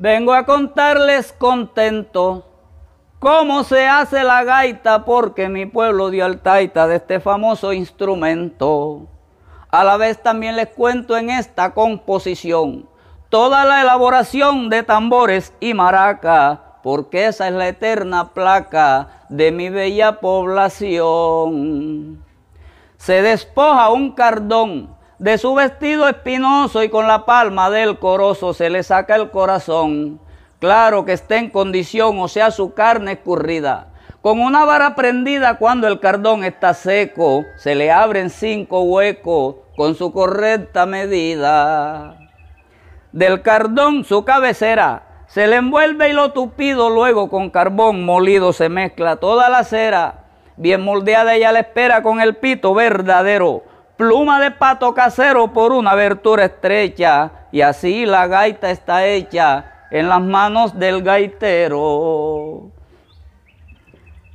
Vengo a contarles contento cómo se hace la gaita porque mi pueblo dio al taita de este famoso instrumento. A la vez también les cuento en esta composición toda la elaboración de tambores y maraca, porque esa es la eterna placa de mi bella población. Se despoja un cardón de su vestido espinoso y con la palma del corozo se le saca el corazón. Claro que está en condición, o sea, su carne escurrida. Con una vara prendida cuando el cardón está seco, se le abren cinco huecos con su correcta medida. Del cardón su cabecera se le envuelve y lo tupido luego con carbón molido se mezcla toda la cera. Bien moldeada ella la espera con el pito verdadero, pluma de pato casero por una abertura estrecha y así la gaita está hecha en las manos del gaitero.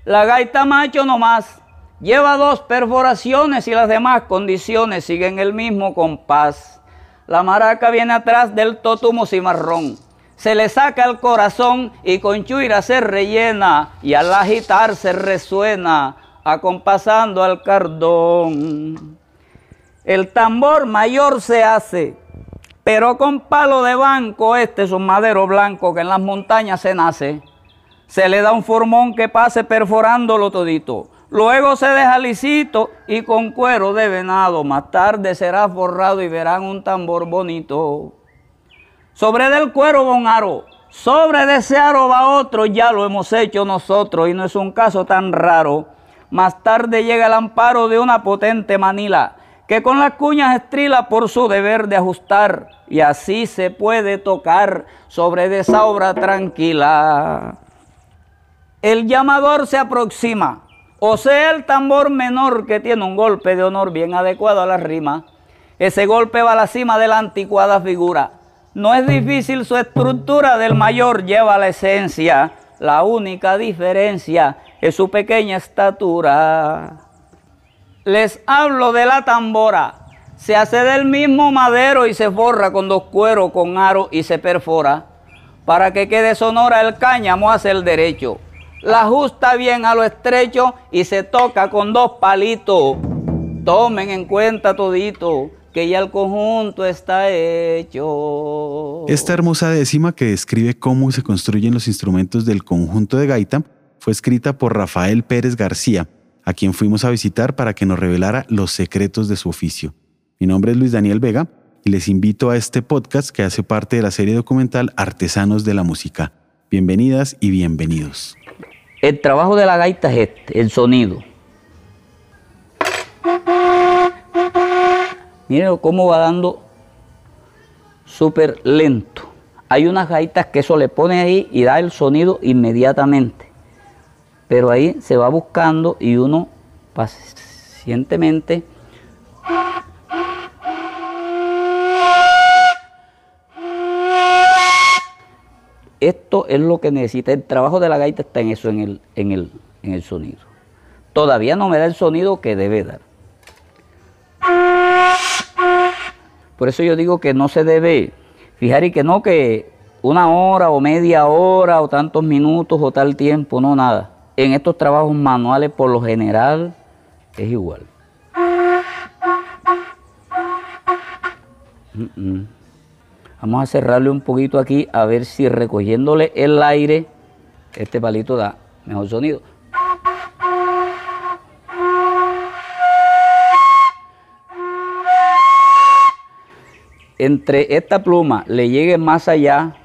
La gaita macho nomás lleva dos perforaciones y las demás condiciones siguen el mismo compás. La maraca viene atrás del totumo cimarrón. Se le saca el corazón y con chuira se rellena y al agitar se resuena acompasando al cardón. El tambor mayor se hace, pero con palo de banco, este es un madero blanco que en las montañas se nace. Se le da un formón que pase perforándolo todito. Luego se deja lisito y con cuero de venado. Más tarde será forrado y verán un tambor bonito. Sobre del cuero va un aro. Sobre de ese aro va otro. Ya lo hemos hecho nosotros y no es un caso tan raro. Más tarde llega el amparo de una potente manila que con las cuñas estrila por su deber de ajustar y así se puede tocar sobre de esa obra tranquila. El llamador se aproxima, o sea el tambor menor que tiene un golpe de honor bien adecuado a la rima. Ese golpe va a la cima de la anticuada figura. No es difícil su estructura del mayor lleva la esencia. La única diferencia es su pequeña estatura les hablo de la tambora. Se hace del mismo madero y se forra con dos cueros, con aro y se perfora. Para que quede sonora el cáñamo hace el derecho. La ajusta bien a lo estrecho y se toca con dos palitos. Tomen en cuenta todito que ya el conjunto está hecho. Esta hermosa décima que describe cómo se construyen los instrumentos del conjunto de gaita fue escrita por Rafael Pérez García a quien fuimos a visitar para que nos revelara los secretos de su oficio. Mi nombre es Luis Daniel Vega y les invito a este podcast que hace parte de la serie documental Artesanos de la Música. Bienvenidas y bienvenidos. El trabajo de la gaita es este, el sonido. Miren cómo va dando súper lento. Hay unas gaitas que eso le pone ahí y da el sonido inmediatamente pero ahí se va buscando y uno pacientemente esto es lo que necesita. El trabajo de la gaita está en eso, en el, en el, en el sonido. Todavía no me da el sonido que debe dar. Por eso yo digo que no se debe fijar y que no que una hora o media hora o tantos minutos o tal tiempo, no nada en estos trabajos manuales por lo general es igual. Vamos a cerrarle un poquito aquí a ver si recogiéndole el aire este palito da mejor sonido. Entre esta pluma le llegue más allá,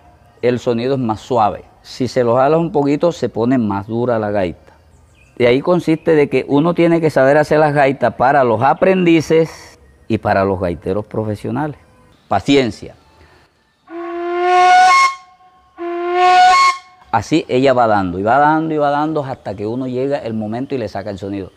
el sonido es más suave si se lo jalas un poquito se pone más dura la gaita. De ahí consiste de que uno tiene que saber hacer las gaitas para los aprendices y para los gaiteros profesionales. Paciencia. Así ella va dando y va dando y va dando hasta que uno llega el momento y le saca el sonido.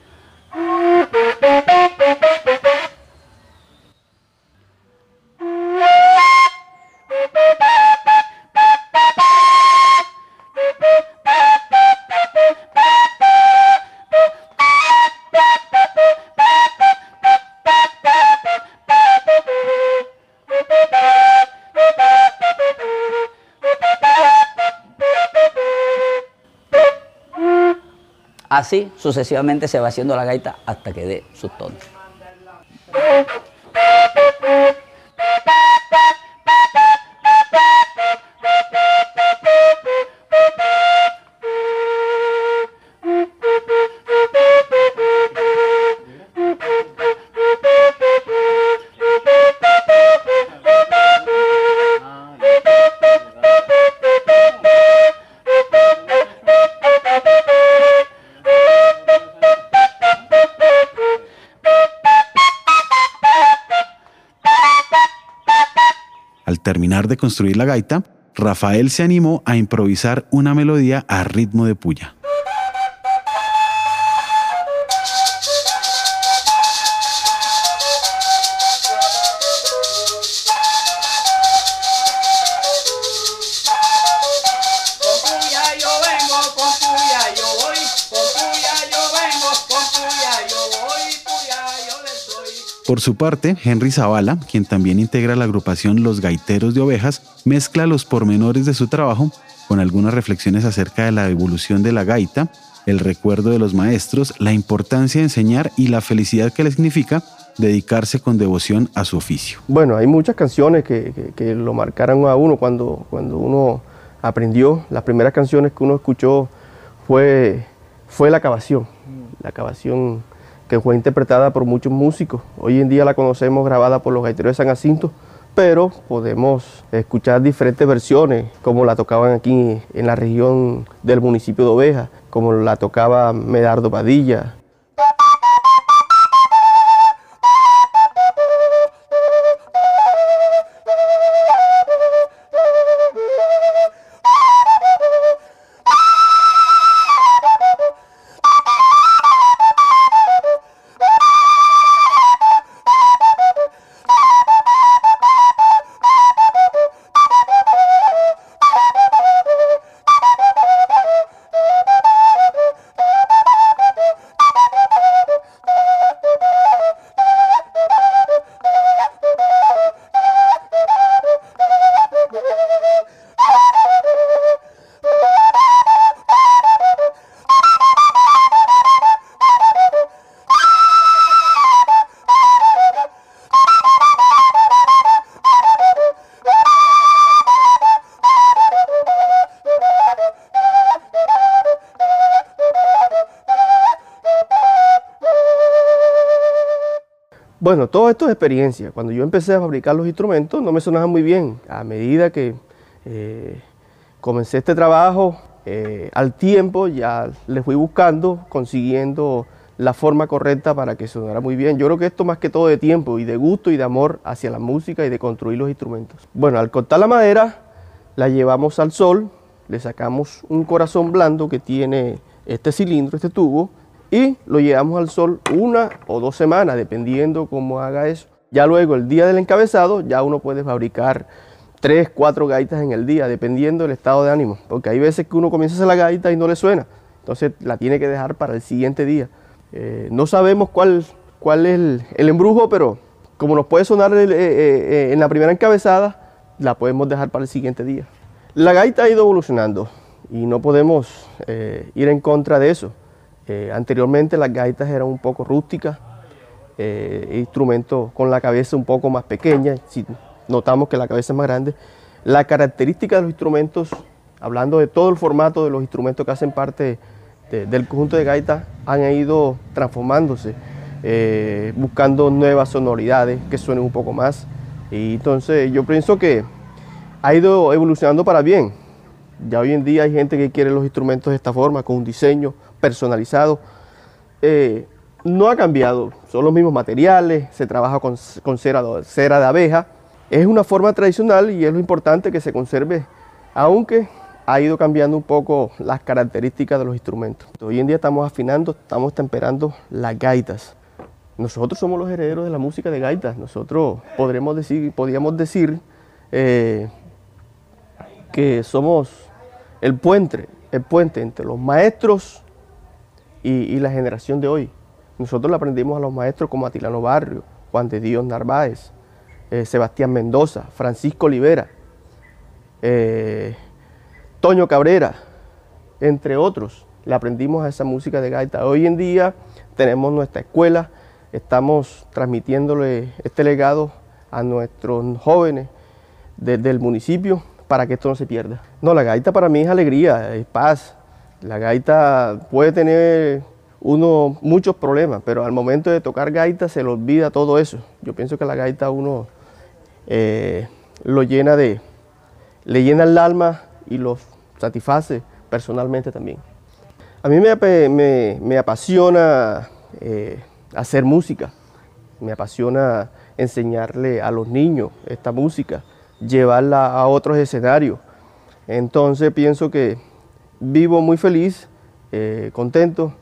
Así sucesivamente se va haciendo la gaita hasta que dé sus tonos. Terminar de construir la gaita, Rafael se animó a improvisar una melodía a ritmo de puya. Por su parte, Henry Zavala, quien también integra la agrupación Los Gaiteros de Ovejas, mezcla los pormenores de su trabajo con algunas reflexiones acerca de la evolución de la gaita, el recuerdo de los maestros, la importancia de enseñar y la felicidad que le significa dedicarse con devoción a su oficio. Bueno, hay muchas canciones que, lo marcaron a uno cuando, cuando uno aprendió. Las primeras canciones que uno escuchó fue, fue la cavación, la cavación que fue interpretada por muchos músicos. Hoy en día la conocemos grabada por los gaiteros de San Jacinto, pero podemos escuchar diferentes versiones, como la tocaban aquí en la región del municipio de Oveja, como la tocaba Medardo Padilla, Bueno, todo esto es experiencia. Cuando yo empecé a fabricar los instrumentos no me sonaba muy bien. A medida que eh, comencé este trabajo, eh, al tiempo ya le fui buscando, consiguiendo la forma correcta para que sonara muy bien. Yo creo que esto más que todo de tiempo y de gusto y de amor hacia la música y de construir los instrumentos. Bueno, al cortar la madera, la llevamos al sol, le sacamos un corazón blando que tiene este cilindro, este tubo, y lo llevamos al sol una o dos semanas, dependiendo cómo haga eso. Ya luego, el día del encabezado, ya uno puede fabricar tres, cuatro gaitas en el día, dependiendo del estado de ánimo. Porque hay veces que uno comienza a hacer la gaita y no le suena. Entonces la tiene que dejar para el siguiente día. Eh, no sabemos cuál, cuál es el, embrujo, pero como nos puede sonar eh, eh, en la primera encabezada, la podemos dejar para el siguiente día. La gaita ha ido evolucionando y no podemos ir en contra de eso. Eh, anteriormente las gaitas eran un poco rústicas, eh, instrumentos con la cabeza un poco más pequeña, si notamos que la cabeza es más grande. La característica de los instrumentos, hablando de todo el formato de los instrumentos que hacen parte del conjunto de gaitas, han ido transformándose, eh, buscando nuevas sonoridades que suenen un poco más. Y entonces yo pienso que ha ido evolucionando para bien. Ya hoy en día hay gente que quiere los instrumentos de esta forma, con un diseño personalizado. Eh, no ha cambiado, son los mismos materiales, se trabaja con, cera, cera de abeja. Es una forma tradicional y es lo importante que se conserve, aunque ha ido cambiando un poco las características de los instrumentos. Hoy en día estamos afinando, estamos temperando las gaitas. Nosotros somos los herederos de la música de gaitas. Nosotros podremos decir, podríamos decir eh, que somos el puente, el puente entre los maestros y, la generación de hoy. Nosotros le aprendimos a los maestros como Atilano Barrio, Juan de Dios Narváez, eh, Sebastián Mendoza, Francisco Olivera, eh, Toño Cabrera, entre otros. le aprendimos a esa música de gaita. Hoy en día tenemos nuestra escuela, estamos transmitiéndole este legado a nuestros jóvenes desde el municipio para que esto no se pierda. No, la gaita para mí es alegría, es paz. La gaita puede tener uno muchos problemas, pero al momento de tocar gaita se le olvida todo eso. Yo pienso que la gaita uno eh, lo llena de, le llena el alma y lo satisface personalmente también. A mí me, apasiona eh, hacer música, me apasiona enseñarle a los niños esta música, llevarla a otros escenarios. Entonces pienso que vivo muy feliz, eh, contento,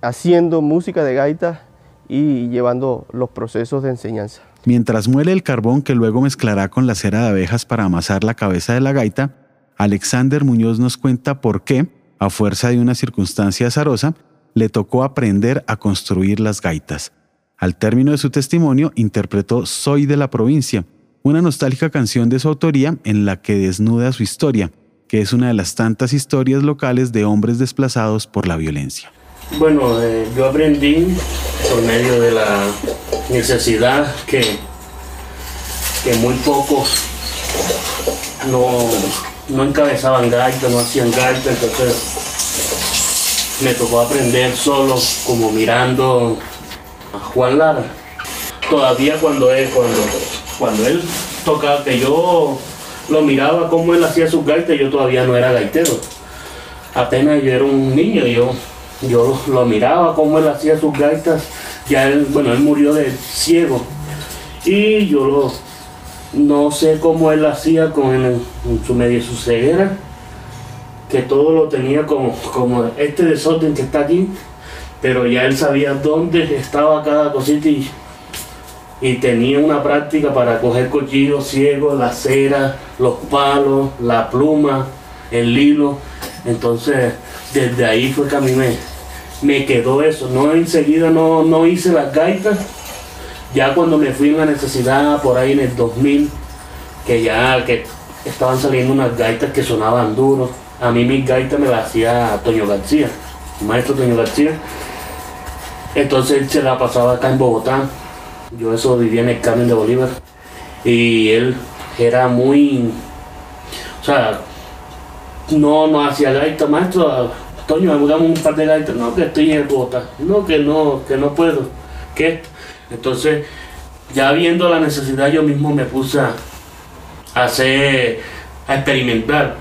haciendo música de gaita y llevando los procesos de enseñanza. Mientras muele el carbón que luego mezclará con la cera de abejas para amasar la cabeza de la gaita, Alexander Muñoz nos cuenta por qué, a fuerza de una circunstancia azarosa, le tocó aprender a construir las gaitas. Al término de su testimonio, interpretó Soy de la provincia, una nostálgica canción de su autoría en la que desnuda su historia, que es una de las tantas historias locales de hombres desplazados por la violencia. Bueno, eh, yo aprendí por medio de la necesidad que, que muy pocos no, no encabezaban gaita, no hacían gaita, entonces me tocó aprender solo, como mirando a Juan Lara. Todavía cuando él, cuando, cuando él tocaba, que yo lo miraba como él hacía sus gaitas, yo todavía no era gaitero. Apenas yo era un niño, yo, yo lo miraba como él hacía sus gaitas. Ya él, bueno, él murió de ciego. Y yo lo, no sé cómo él hacía con su media su ceguera, que todo lo tenía como, como este desorden que está aquí, pero ya él sabía dónde estaba cada cosita y, tenía una práctica para coger cuchillos ciegos, la cera, los palos, la pluma, el hilo. Entonces, desde ahí fue que a mí me, quedó eso. No enseguida no, no hice las gaitas ya cuando me fui en la necesidad, por ahí en el 2000, que ya que estaban saliendo unas gaitas que sonaban duros, a mí mis gaitas me las hacía Toño García, el maestro Toño García. Entonces él se la pasaba acá en Bogotá. Yo eso vivía en el Carmen de Bolívar. Y él era muy. O sea, no, no hacía gaita, maestro. Toño, me un par de gaitas. No, que estoy en Bogotá. No, que no, que no puedo. ¿Qué? Entonces, ya viendo la necesidad, yo mismo me puse a hacer, a experimentar.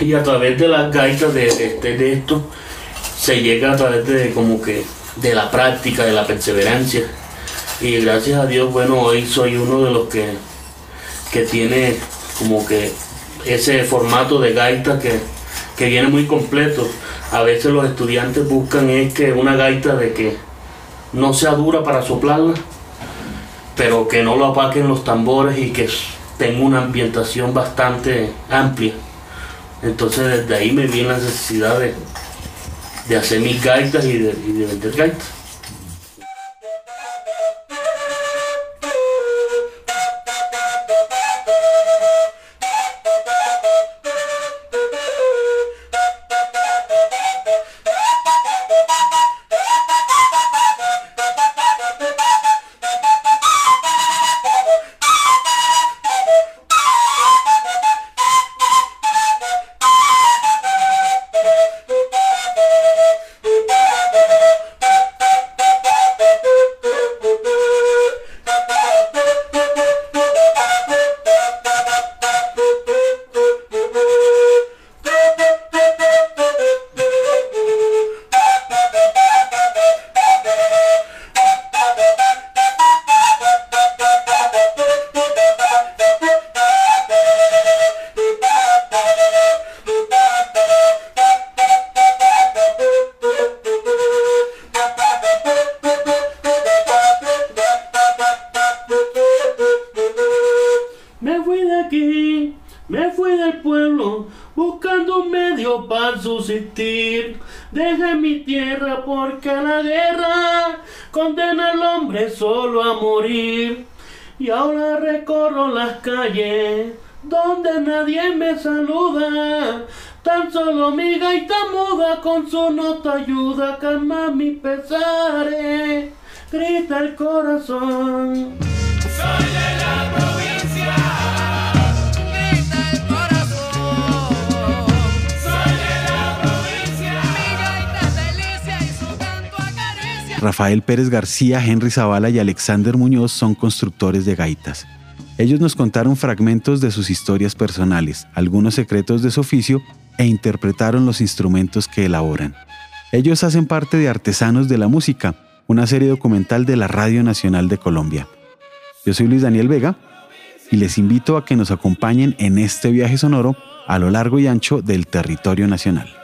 Y a través de las gaitas de, de, de esto, se llega a través de como que de la práctica, de la perseverancia. Y gracias a Dios, bueno, hoy soy uno de los que, que tiene como que ese formato de gaita que, que viene muy completo. A veces los estudiantes buscan es que una gaita de que no sea dura para soplarla, pero que no lo apaquen los tambores y que tenga una ambientación bastante amplia. Entonces desde ahí me viene la necesidad de, hacer mis gaitas y de, y de vender gaitas. morir. Y ahora recorro las calles donde nadie me saluda. Tan solo mi gaita muda con su nota ayuda a calmar mis pesares. Grita el corazón. Soy el Rafael Pérez García, Henry Zavala y Alexander Muñoz son constructores de gaitas. Ellos nos contaron fragmentos de sus historias personales, algunos secretos de su oficio e interpretaron los instrumentos que elaboran. Ellos hacen parte de Artesanos de la Música, una serie documental de la Radio Nacional de Colombia. Yo soy Luis Daniel Vega y les invito a que nos acompañen en este viaje sonoro a lo largo y ancho del territorio nacional.